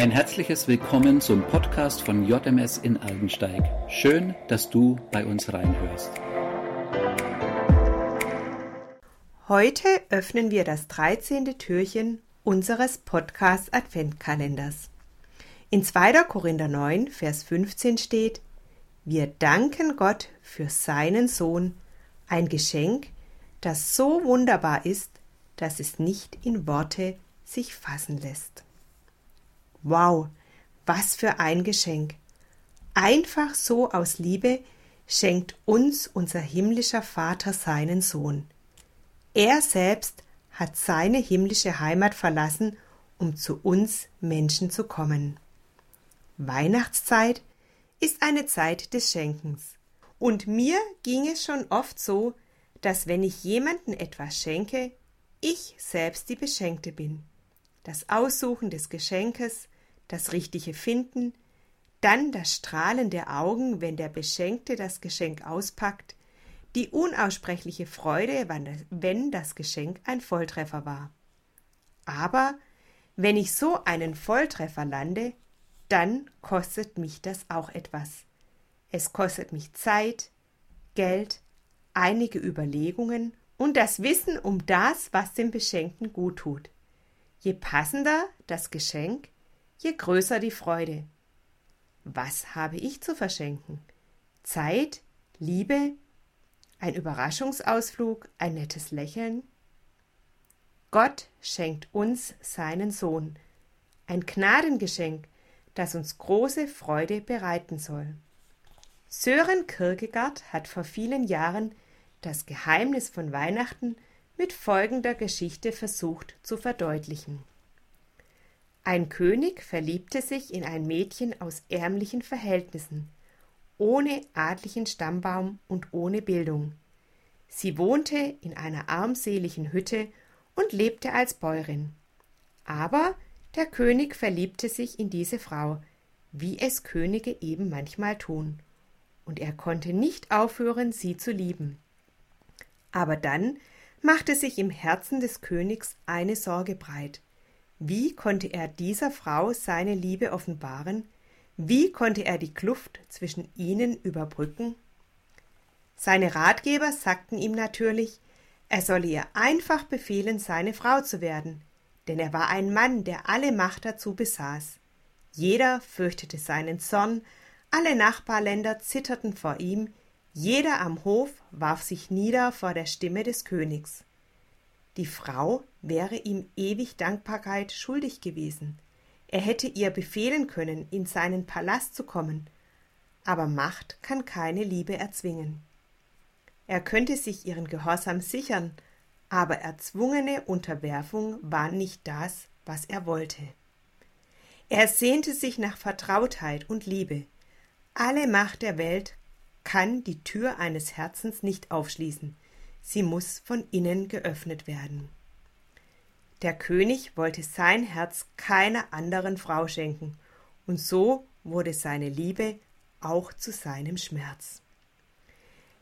Ein herzliches Willkommen zum Podcast von JMS in Aldensteig. Schön, dass du bei uns reinhörst. Heute öffnen wir das 13. Türchen unseres Podcast Adventkalenders. In 2. Korinther 9, Vers 15 steht: Wir danken Gott für seinen Sohn, ein Geschenk, das so wunderbar ist, dass es nicht in Worte sich fassen lässt. Wow, was für ein Geschenk. Einfach so aus Liebe schenkt uns unser himmlischer Vater seinen Sohn. Er selbst hat seine himmlische Heimat verlassen, um zu uns Menschen zu kommen. Weihnachtszeit ist eine Zeit des Schenkens. Und mir ging es schon oft so, dass wenn ich jemanden etwas schenke, ich selbst die Beschenkte bin. Das Aussuchen des Geschenkes, das richtige Finden, dann das Strahlen der Augen, wenn der Beschenkte das Geschenk auspackt, die unaussprechliche Freude, wenn das Geschenk ein Volltreffer war. Aber wenn ich so einen Volltreffer lande, dann kostet mich das auch etwas. Es kostet mich Zeit, Geld, einige Überlegungen und das Wissen um das, was dem Beschenkten gut tut. Je passender das Geschenk, je größer die Freude. Was habe ich zu verschenken? Zeit, Liebe, ein Überraschungsausflug, ein nettes Lächeln? Gott schenkt uns seinen Sohn, ein Gnadengeschenk, das uns große Freude bereiten soll. Sören Kierkegaard hat vor vielen Jahren das Geheimnis von Weihnachten mit folgender Geschichte versucht zu verdeutlichen. Ein König verliebte sich in ein Mädchen aus ärmlichen Verhältnissen, ohne adlichen Stammbaum und ohne Bildung. Sie wohnte in einer armseligen Hütte und lebte als Bäuerin. Aber der König verliebte sich in diese Frau, wie es Könige eben manchmal tun, und er konnte nicht aufhören, sie zu lieben. Aber dann machte sich im Herzen des Königs eine Sorge breit. Wie konnte er dieser Frau seine Liebe offenbaren? Wie konnte er die Kluft zwischen ihnen überbrücken? Seine Ratgeber sagten ihm natürlich, er solle ihr einfach befehlen, seine Frau zu werden, denn er war ein Mann, der alle Macht dazu besaß. Jeder fürchtete seinen Zorn, alle Nachbarländer zitterten vor ihm, jeder am Hof warf sich nieder vor der Stimme des Königs. Die Frau wäre ihm ewig Dankbarkeit schuldig gewesen. Er hätte ihr befehlen können, in seinen Palast zu kommen, aber Macht kann keine Liebe erzwingen. Er könnte sich ihren Gehorsam sichern, aber erzwungene Unterwerfung war nicht das, was er wollte. Er sehnte sich nach Vertrautheit und Liebe. Alle Macht der Welt kann die Tür eines Herzens nicht aufschließen sie muss von innen geöffnet werden. Der König wollte sein Herz keiner anderen Frau schenken, und so wurde seine Liebe auch zu seinem Schmerz.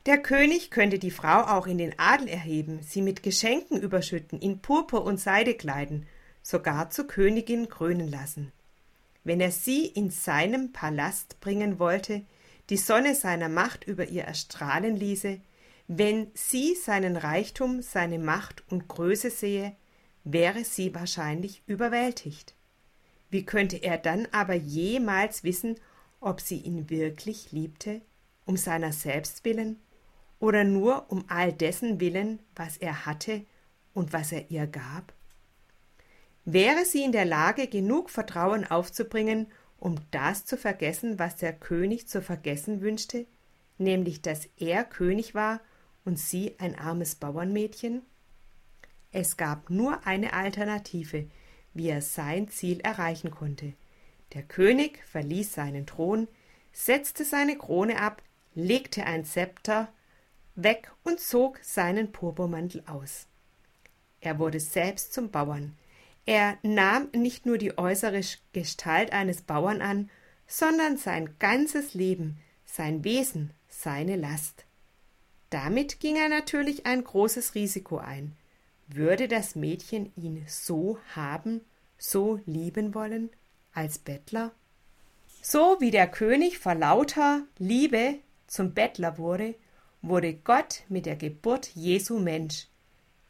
Der König könnte die Frau auch in den Adel erheben, sie mit Geschenken überschütten, in Purpur und Seide kleiden, sogar zur Königin krönen lassen. Wenn er sie in seinem Palast bringen wollte, die Sonne seiner Macht über ihr erstrahlen ließe, wenn sie seinen Reichtum, seine Macht und Größe sehe, wäre sie wahrscheinlich überwältigt. Wie könnte er dann aber jemals wissen, ob sie ihn wirklich liebte, um seiner selbst willen oder nur um all dessen willen, was er hatte und was er ihr gab? Wäre sie in der Lage, genug Vertrauen aufzubringen, um das zu vergessen, was der König zu vergessen wünschte, nämlich dass er König war und sie ein armes Bauernmädchen? Es gab nur eine Alternative, wie er sein Ziel erreichen konnte. Der König verließ seinen Thron, setzte seine Krone ab, legte ein Zepter weg und zog seinen Purpurmantel aus. Er wurde selbst zum Bauern. Er nahm nicht nur die äußere Gestalt eines Bauern an, sondern sein ganzes Leben, sein Wesen, seine Last. Damit ging er natürlich ein großes Risiko ein. Würde das Mädchen ihn so haben, so lieben wollen, als Bettler? So wie der König vor lauter Liebe zum Bettler wurde, wurde Gott mit der Geburt Jesu Mensch.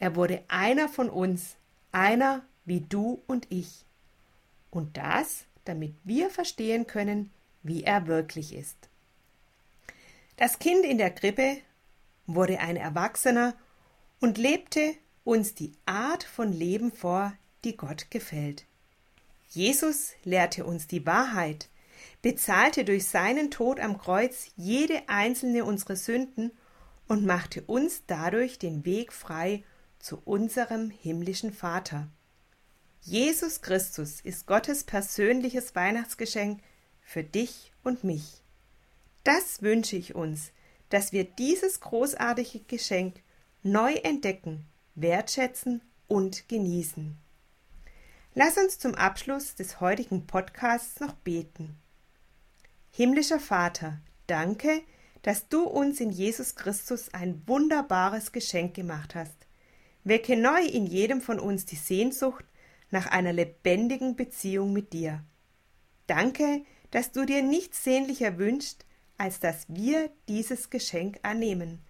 Er wurde einer von uns, einer wie du und ich. Und das, damit wir verstehen können, wie er wirklich ist. Das Kind in der Krippe wurde ein Erwachsener und lebte uns die Art von Leben vor, die Gott gefällt. Jesus lehrte uns die Wahrheit, bezahlte durch seinen Tod am Kreuz jede einzelne unserer Sünden und machte uns dadurch den Weg frei zu unserem himmlischen Vater. Jesus Christus ist Gottes persönliches Weihnachtsgeschenk für dich und mich. Das wünsche ich uns, dass wir dieses großartige Geschenk neu entdecken, wertschätzen und genießen. Lass uns zum Abschluss des heutigen Podcasts noch beten. Himmlischer Vater, danke, dass du uns in Jesus Christus ein wunderbares Geschenk gemacht hast. Wecke neu in jedem von uns die Sehnsucht nach einer lebendigen Beziehung mit dir. Danke, dass du dir nichts sehnlicher wünschst, als dass wir dieses Geschenk annehmen.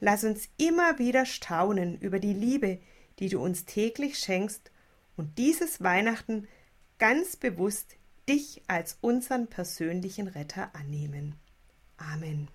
Lass uns immer wieder staunen über die Liebe, die du uns täglich schenkst und dieses Weihnachten ganz bewusst dich als unseren persönlichen Retter annehmen. Amen.